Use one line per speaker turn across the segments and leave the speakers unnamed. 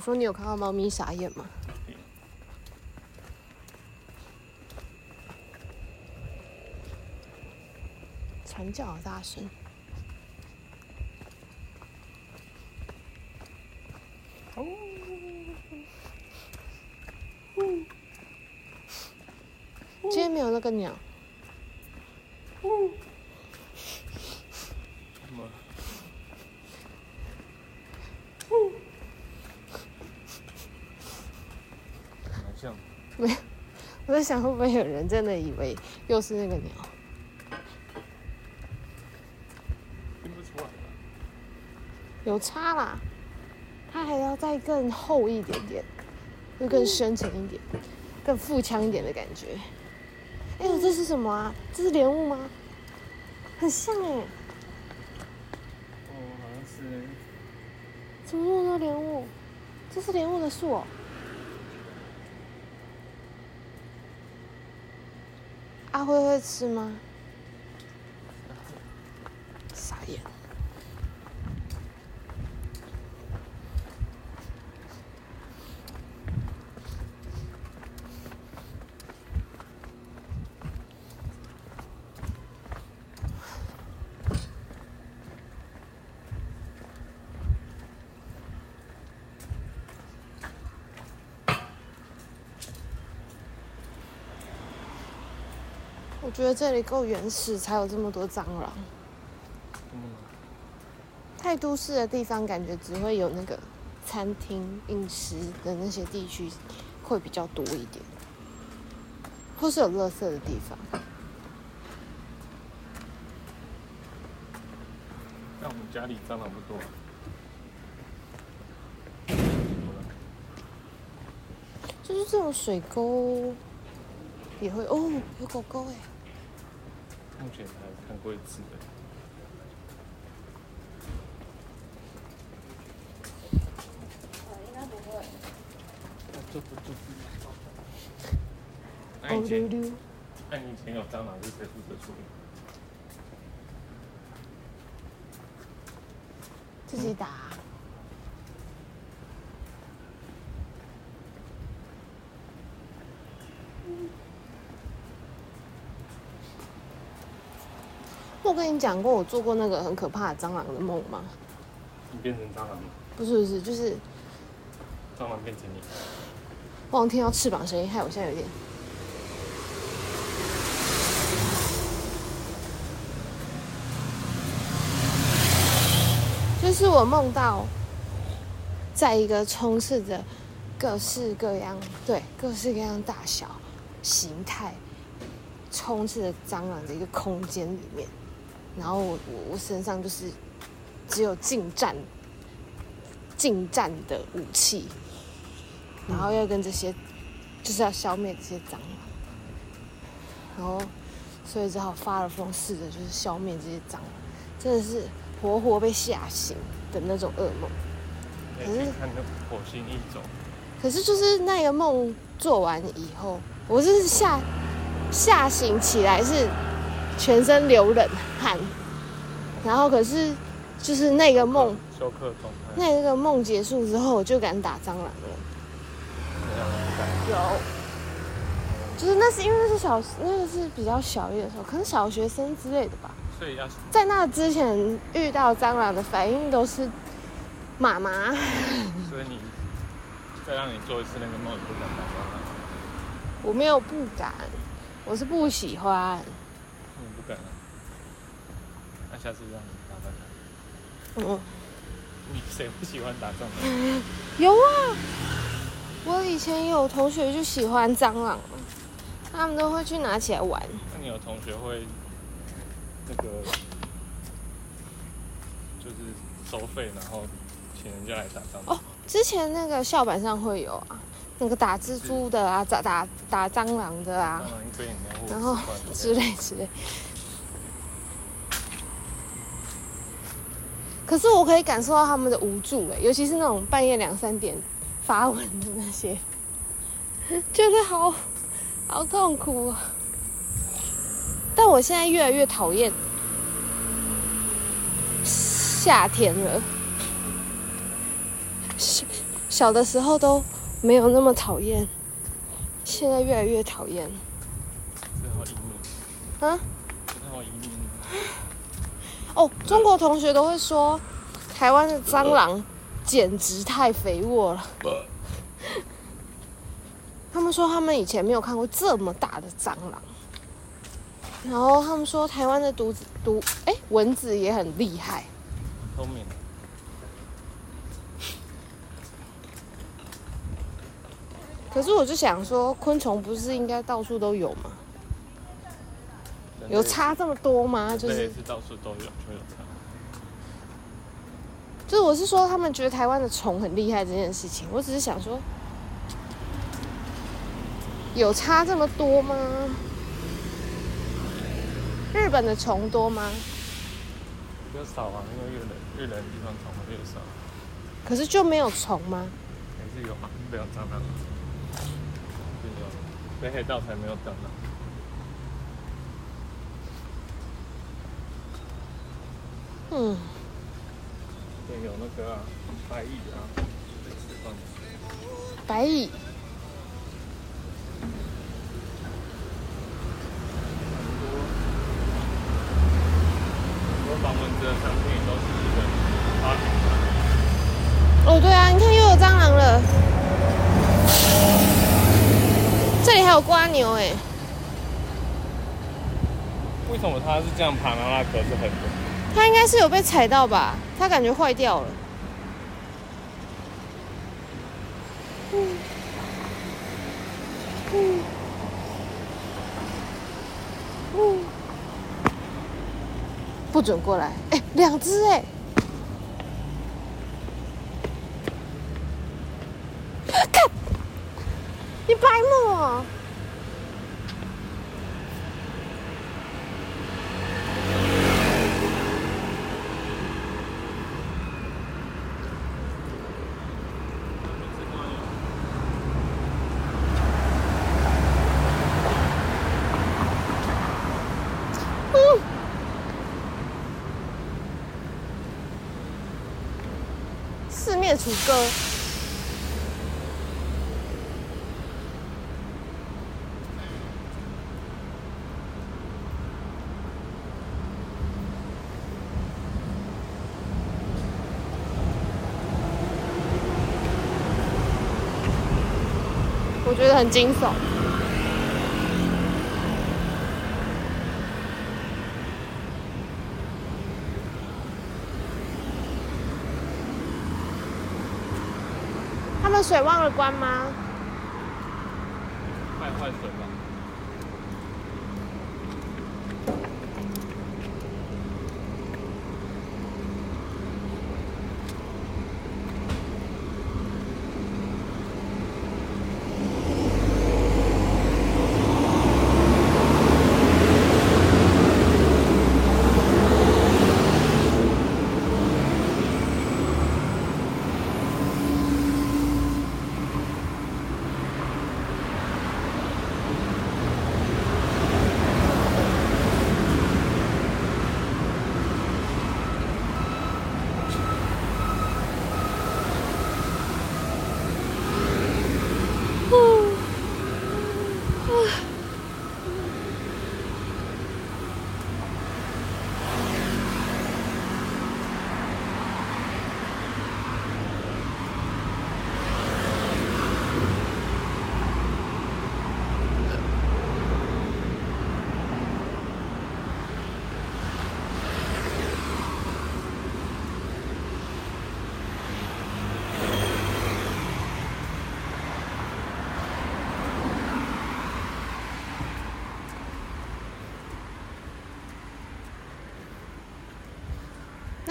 我说你有看到猫咪傻眼吗？惨叫好大声！哦，今天没有那个鸟。没有，我在想会不会有人真的以为又是那个鸟？
听不出来。
有差啦，它还要再更厚一点点，又更深沉一点，更腹腔一点的感觉。哎呦，这是什么啊？这是莲雾吗？很像哎。
哦，好像是。
怎么那么多莲雾？这是莲雾的树哦。阿辉会吃吗？傻眼。我觉得这里够原始，才有这么多蟑螂。
嗯。
太都市的地方，感觉只会有那个餐厅、饮食的那些地区会比较多一点，或是有垃圾的地方。
那我们家里蟑螂不多。
就是这种水沟也会哦，有狗狗哎。
目前才看过一次的。应该不不就是？那以前，那你以前有蟑螂是谁负责处理？
自己打。我跟你讲过，我做过那个很可怕的蟑螂的梦吗？
你变成蟑螂吗？
不是不是，就是
蟑螂变成你。
我好像听到翅膀声音，害我现在有点。就是我梦到，在一个充斥着各式各样，对，各式各样大小、形态，充斥着蟑螂的一个空间里面。然后我我我身上就是只有近战近战的武器，然后要跟这些就是要消灭这些蟑螂，然后所以只好发了疯似的，就是消灭这些蟑螂，真的是活活被吓醒的那种噩梦。可是
看那火星异种，
可是就是那个梦做完以后，我就是吓吓醒起来是。全身流冷汗，然后可是就是那个梦，
休克状态。
那个梦结束之后，我就敢打蟑螂了。有，就是那是因为那是小，那个是比较小一的时候，可能小学生之类的吧。
所以要
在那之前遇到蟑螂的反应都是妈妈。
所以你再让你做一次那个梦，你不敢打蟑螂？
我没有不敢，我是不喜欢。
那下次让你打蟑螂。
嗯。
你谁不喜欢打蟑螂？
有啊，我以前有同学就喜欢蟑螂，他们都会去拿起来玩。
那你有同学会那个就是收费，然后请人家来打蟑螂？哦，
之前那个校板上会有啊，那个打蜘蛛的啊，打打打蟑螂的啊，然后之类之类。可是我可以感受到他们的无助哎，尤其是那种半夜两三点发文的那些，觉得好好痛苦啊！但我现在越来越讨厌夏天了，小小的时候都没有那么讨厌，现在越来越讨厌。啊？哦，中国同学都会说，台湾的蟑螂简直太肥沃了。他们说他们以前没有看过这么大的蟑螂，然后他们说台湾的毒毒哎蚊子也很厉害。聪明。可是我就想说，昆虫不是应该到处都有吗？有差这么多吗？就是，是
到处都有，就有差。
就是我是说，他们觉得台湾的虫很厉害这件事情，我只是想说，有差这么多吗？日本的虫多吗？
比较少啊，因为越冷越冷的地方虫会越少。
可是就没有虫吗？
还是有嘛，没有蟑螂。北海道才没有蟑螂。
嗯。
对，有那个、白蚁啊，
白蚁。
很多防蚊子的产品都是日本发明
的。哦，对啊，你看又有蟑螂了。这里还有瓜牛哎，
为什么它是这样爬？然后它壳是很？
它应该是有被踩到吧？它感觉坏掉了。不准过来！哎，两只哎。四面楚歌，我觉得很惊悚。水忘了关吗？
快换水吧。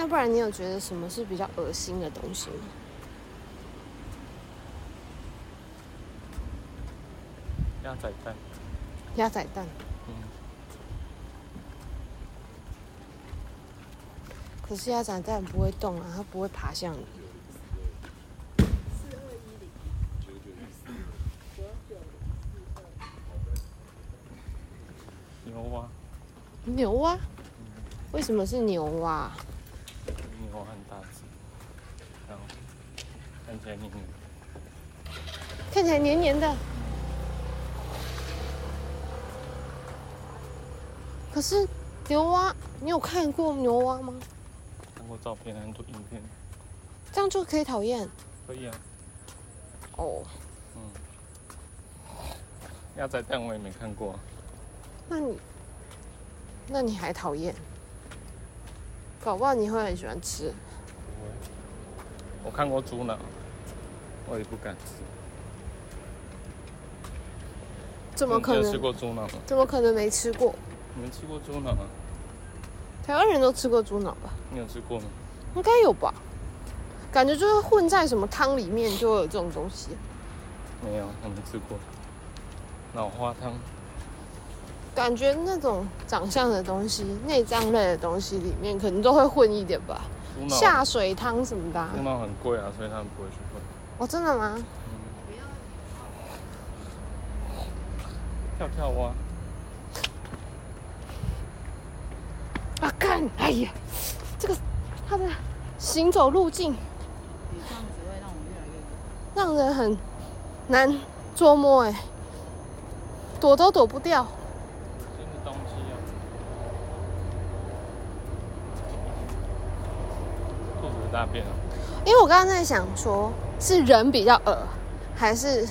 那不然你有觉得什么是比较恶心的东西吗？
鸭仔蛋。
鸭仔蛋。
嗯。
可是鸭仔蛋不会动啊，它不会爬向你。
牛蛙。
牛蛙？为什么是牛蛙？
大只，然后看起来黏黏的。
看起来黏黏的。可是牛蛙，你有看过牛蛙吗？
看过照片，很多影片。
这样就可以讨厌？
可以啊。
哦。
嗯。鸭仔蛋我也没看过。
那你，那你还讨厌？搞不好你会很喜欢吃。
我看过猪脑，我也不敢吃。
怎么可能？
你吃过猪脑吗？
怎么可能没吃过？
你们吃过猪脑吗？
台湾人都吃过猪脑吧？
你有吃过吗？
应该有吧？感觉就是混在什么汤里面就会有这种东西。
没有，我没吃过。脑花汤。
感觉那种长相的东西、内脏类的东西里面，可能都会混一点吧。下水汤什么的。
猪脑很贵啊，所以他们不会去混。
哦，真的吗？
嗯。跳跳蛙。
啊！看，哎呀，这个它的行走路径，让人很难捉摸哎，躲都躲不掉。
新的东西啊！兔子大便啊！
因为我刚刚在想说，是人比较恶，还是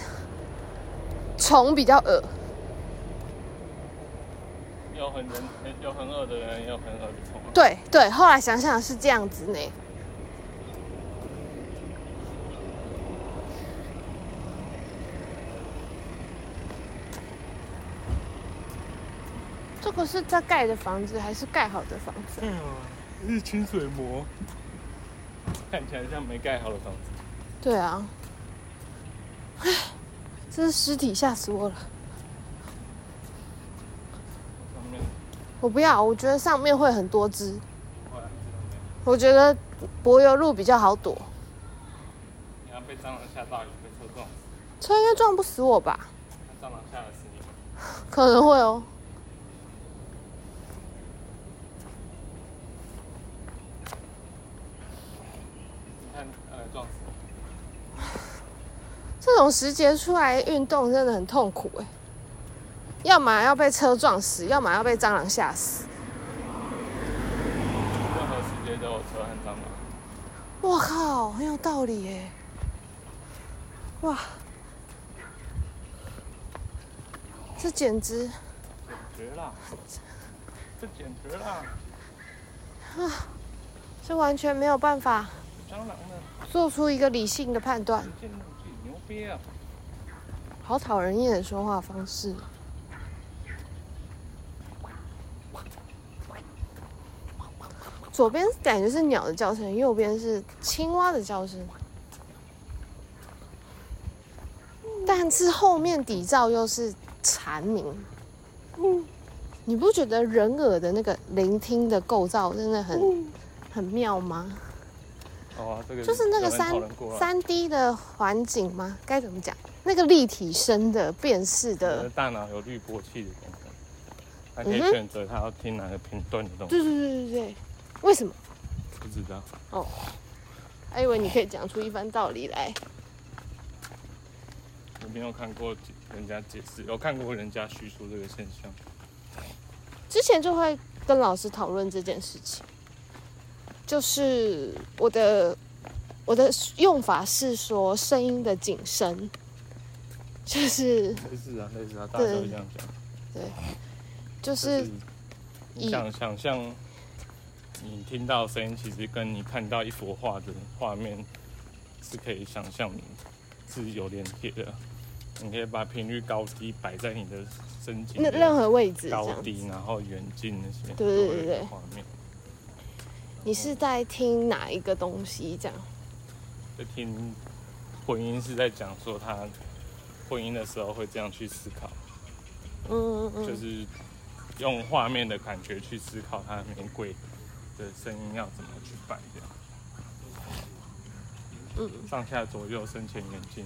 虫比较恶？
有很人，有很恶的人，有很恶的虫。
对对，后来想想是这样子呢。这个是在盖的房子，还是盖好的房子？
嗯，是清水模，看起来像没盖好的房子。
对啊。唉，这是尸体，吓死我了。我不要，我觉得上面会很多只。我觉得柏油路比较好躲。
你要被蟑螂吓到，也被车撞死。
车应该撞不死我吧？
蟑螂吓得死你吗？
可能会哦。
你看，呃，撞死。
这种时节出来运动真的很痛苦哎。要么要被车撞死，要么要被蟑螂吓死。
任何时间都有车和蟑螂。
我靠，很有道理耶！哇，这简直……
简绝了！这简直了！
啊，这完全没有办法。做出一个理性的判
断。
好讨人厌的说话方式。左边感觉是鸟的叫声，右边是青蛙的叫声，但是后面底噪又是蝉鸣。嗯，你不觉得人耳的那个聆听的构造真的很很妙吗？
哦，这个
就是那个三三 D 的环境吗？该怎么讲？那个立体声的辨识的，
大脑有滤波器的功能，它可以选择它要听哪个频段的东西。
对对对对对。为什么？
不知道。
哦，还以为你可以讲出一番道理来。
我没有看过人家解释，有看过人家叙述这个现象。
之前就会跟老师讨论这件事情，就是我的我的用法是说声音的景深，就是
类似啊，类似啊，大家都这样讲。
对，就是
你想想象。你听到声音，其实跟你看到一幅画的画面是可以想象，是有连接的。你可以把频率高低摆在你的声景的
任何位置，
高低，然后远近那些。
对对对对。
画面。
你是在听哪一个东西？这样？
在听婚姻，是在讲说他婚姻的时候会这样去思考。
嗯嗯嗯。
就是用画面的感觉去思考它的名贵。的声音要怎么去摆这样？嗯，上下左右深浅远近，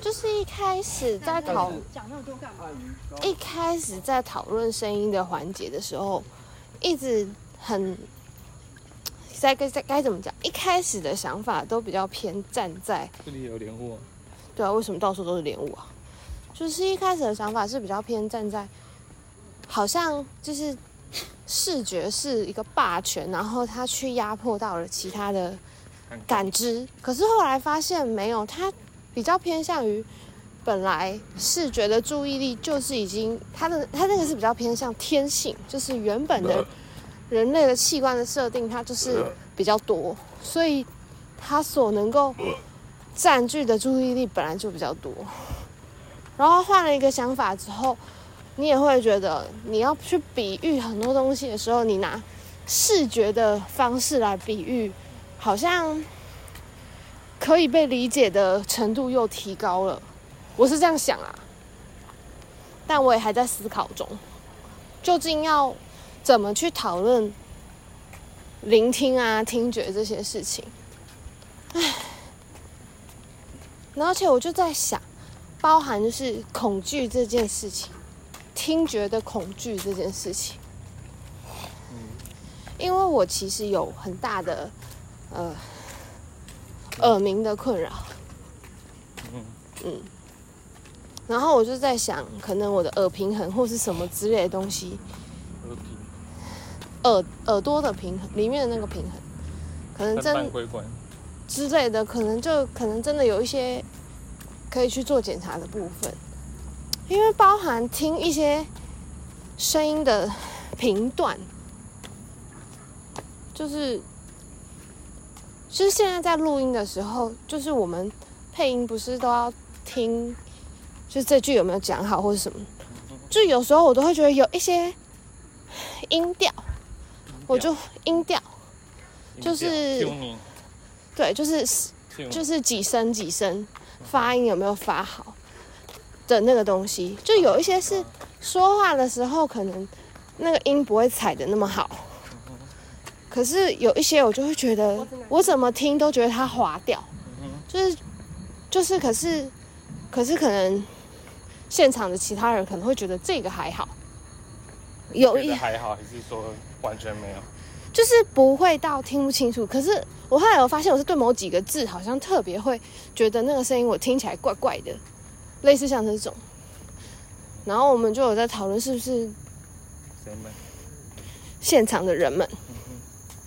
就是一开始在讨讲那么多干嘛？一开始在讨论声音的环节的时候，一直很该该该该怎么讲？一开始的想法都比较偏站在
这里有莲雾、
啊，对啊，为什么到处都是莲雾啊？就是一开始的想法是比较偏站在，好像就是视觉是一个霸权，然后他去压迫到了其他的感知。可是后来发现没有，他比较偏向于本来视觉的注意力就是已经他的他那个是比较偏向天性，就是原本的人类的器官的设定，它就是比较多，所以它所能够。占据的注意力本来就比较多，然后换了一个想法之后，你也会觉得你要去比喻很多东西的时候，你拿视觉的方式来比喻，好像可以被理解的程度又提高了。我是这样想啊，但我也还在思考中，究竟要怎么去讨论聆听啊、听觉这些事情，唉。而且我就在想，包含就是恐惧这件事情，听觉的恐惧这件事情。因为我其实有很大的呃耳鸣的困扰。嗯。然后我就在想，可能我的耳平衡或是什么之类的东西。耳耳朵的平衡，里面的那个平衡，可能真。之类的，可能就可能真的有一些可以去做检查的部分，因为包含听一些声音的频段，就是就是现在在录音的时候，就是我们配音不是都要听，就是这句有没有讲好或者什么，就有时候我都会觉得有一些音调，我就音调，就是。对，就是就是几声几声，发音有没有发好的那个东西，就有一些是说话的时候可能那个音不会踩的那么好，可是有一些我就会觉得我怎么听都觉得它滑掉，就是就是可是可是可能现场的其他人可能会觉得这个还好，有一
还好还是说完全没有？
就是不会到听不清楚，可是我后来有发现，我是对某几个字好像特别会觉得那个声音我听起来怪怪的，类似像这种。然后我们就有在讨论是不是现场的人们，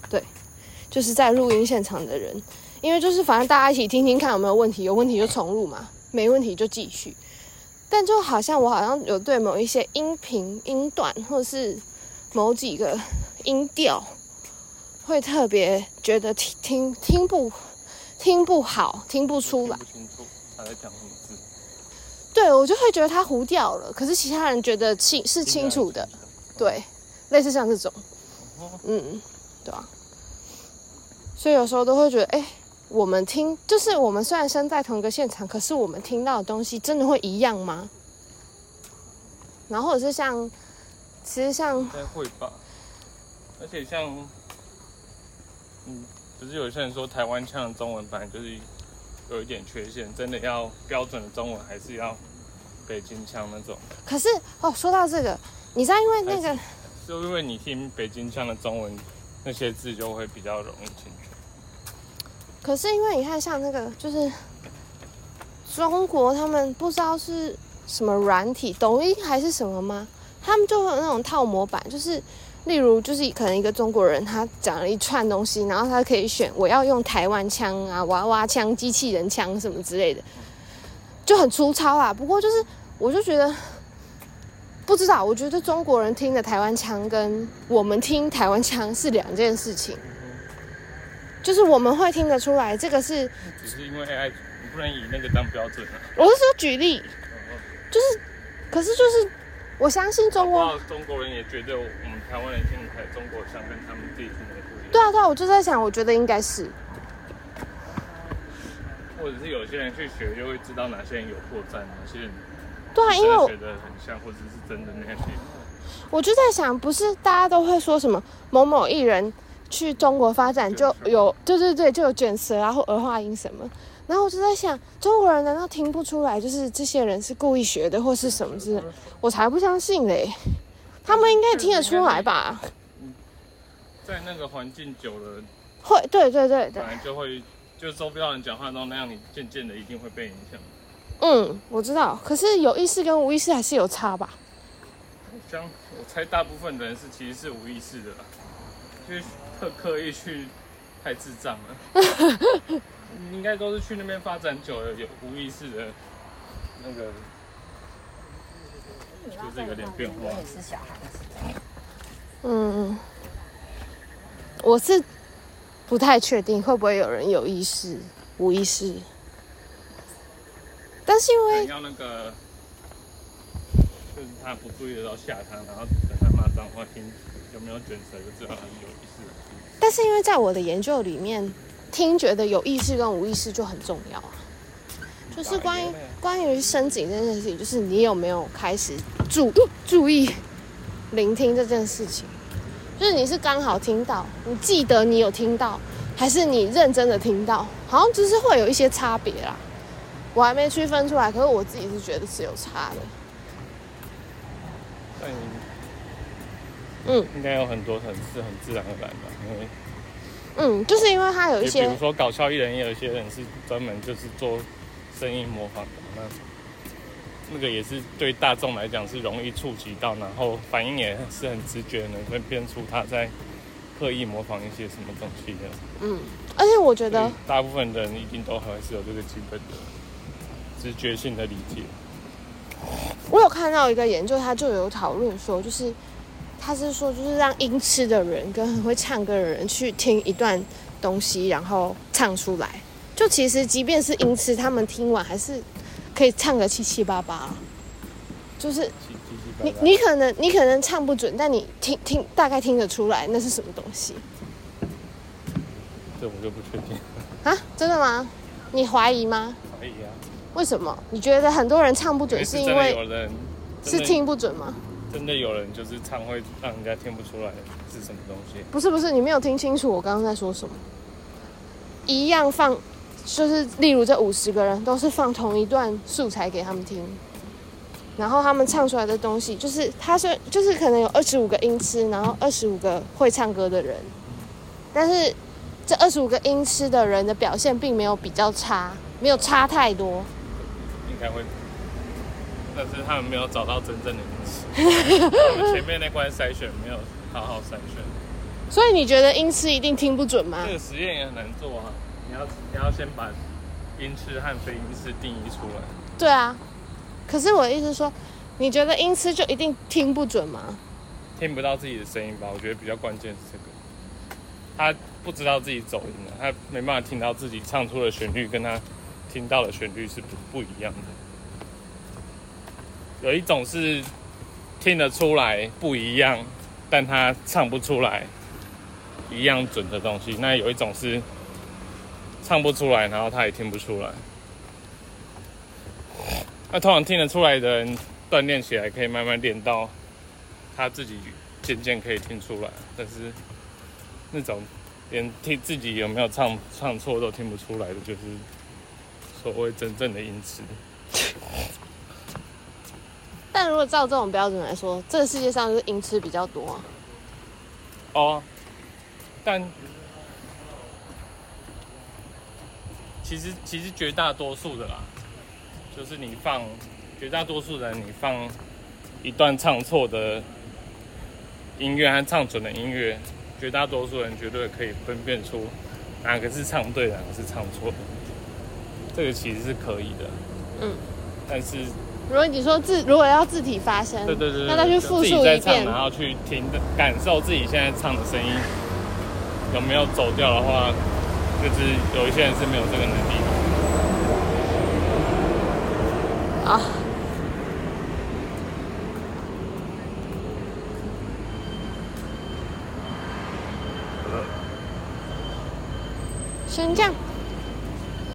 对，就是在录音现场的人，因为就是反正大家一起听听看有没有问题，有问题就重录嘛，没问题就继续。但就好像我好像有对某一些音频音段或者是某几个音调。会特别觉得听听听不听不好，听不出来。他在讲什么字。对，我就会觉得他糊掉了，可是其他人觉得清是清楚的。对，类似像这种，嗯，对啊。所以有时候都会觉得，哎，我们听就是我们虽然身在同一个现场，可是我们听到的东西真的会一样吗？然后或者是像，其实像应该会吧，
而且像。嗯，不是有些人说台湾腔的中文本来就是有一点缺陷，真的要标准的中文，还是要北京腔那种？
可是哦，说到这个，你知道，因为那个，
就因为你听北京腔的中文，那些字就会比较容易进去。
可是因为你看，像那个就是中国，他们不知道是什么软体，抖音还是什么吗？他们就会有那种套模板，就是。例如，就是可能一个中国人，他讲了一串东西，然后他可以选我要用台湾腔啊、娃娃腔、机器人腔什么之类的，就很粗糙啊。不过就是，我就觉得不知道，我觉得中国人听的台湾腔跟我们听台湾腔是两件事情。就是我们会听得出来，这个是
只是因为 AI，你不能以那个当标准啊。
我是说举例，就是，可是就是。我相信中国
中国人也觉得我们台湾人听的中国腔跟他们自己听的不一样。
对啊，对啊，我就在想，我觉得应该是，
或者是有些人去学，就会知道哪些人有破绽，哪些人
对啊，因为我
觉得很像，或者是真的那些。
我就在想，不是大家都会说什么某某艺人去中国发展就有，对对对，就有卷舌啊或儿化音什么。然后我就在想，中国人难道听不出来？就是这些人是故意学的，或是什么之类？我才不相信嘞！他们应该也听得出来吧？
在那个环境久了，
会，对对对对，
本来就会，就周边人讲话都那样，你渐渐的一定会被影响。
嗯，我知道，可是有意识跟无意识还是有差吧？
像我猜，大部分人是其实是无意识的啦，就是特刻意去太智障了。应该都是去那边发展久了，有无意识的那个，就是有点变化。也是小孩子。
嗯，我是不太确定会不会有人有意识、无意识。但是因为
要那个，就是他不注意的时候吓他，然后等他骂脏话，听有没有卷舌，就知道他有意识。
但是因为在我的研究里面，听觉的有意识跟无意识就很重要啊。就是关于关于深井这件事情，就是你有没有开始注注意聆听这件事情？就是你是刚好听到，你记得你有听到，还是你认真的听到？好像就是会有一些差别啦。我还没区分出来，可是我自己是觉得是有差的。
嗯，嗯，应该有很多很是很自然而然吧，因为
嗯，就是因为他有一些，
比如说搞笑艺人，也有一些人是专门就是做声音模仿的，那那个也是对大众来讲是容易触及到，然后反应也是很直觉，能分辨出他在刻意模仿一些什么东西的。
嗯，而且我觉得
大部分人一定都还是有这个基本的。直觉性的理解。
我有看到一个研究，他就有讨论说，就是他是说，就是让音痴的人跟很会唱歌的人去听一段东西，然后唱出来。就其实，即便是音痴，他们听完还是可以唱个七七八八。就是你你可能你可能唱不准，但你听听大概听得出来那是什么东西。
这我就不确定。
啊，真的吗？你怀疑吗？
怀疑啊。
为什么？你觉得很多人唱不准，是因
为
是听不准吗？
真的有人就是唱会让人家听不出来是什么东西？
不是不是，你没有听清楚我刚刚在说什么。一样放，就是例如这五十个人都是放同一段素材给他们听，然后他们唱出来的东西，就是他说就是可能有二十五个音痴，然后二十五个会唱歌的人，但是这二十五个音痴的人的表现并没有比较差，没有差太多。
应该会，但是他们没有找到真正的音痴，我们前面那关筛选没有好好筛选。
所以你觉得音痴一定听不准吗？
这个实验也很难做啊！你要你要先把音痴和非音痴定义出来。
对啊，可是我的意思是说，你觉得音痴就一定听不准吗？
听不到自己的声音吧？我觉得比较关键是这个，他不知道自己走音了，他没办法听到自己唱出的旋律跟他。听到的旋律是不不一样的，有一种是听得出来不一样，但他唱不出来一样准的东西。那有一种是唱不出来，然后他也听不出来。那通常听得出来的人，锻炼起来可以慢慢练到他自己渐渐可以听出来。但是那种连听自己有没有唱唱错都听不出来的，就是。所谓真正的音痴，
但如果照这种标准来说，这个世界上是音痴比较多啊。
哦，但其实其实绝大多数的啦，就是你放绝大多数人，你放一段唱错的音乐和唱准的音乐，绝大多数人绝对可以分辨出哪个是唱对，哪个是唱错的。这个其实是可以的，嗯，但是
如果你说自如果要自体发声，
对对对，
那他去复述一遍，
然后去听感受自己现在唱的声音有没有走掉的话，就是有一些人是没有这个能力的。啊，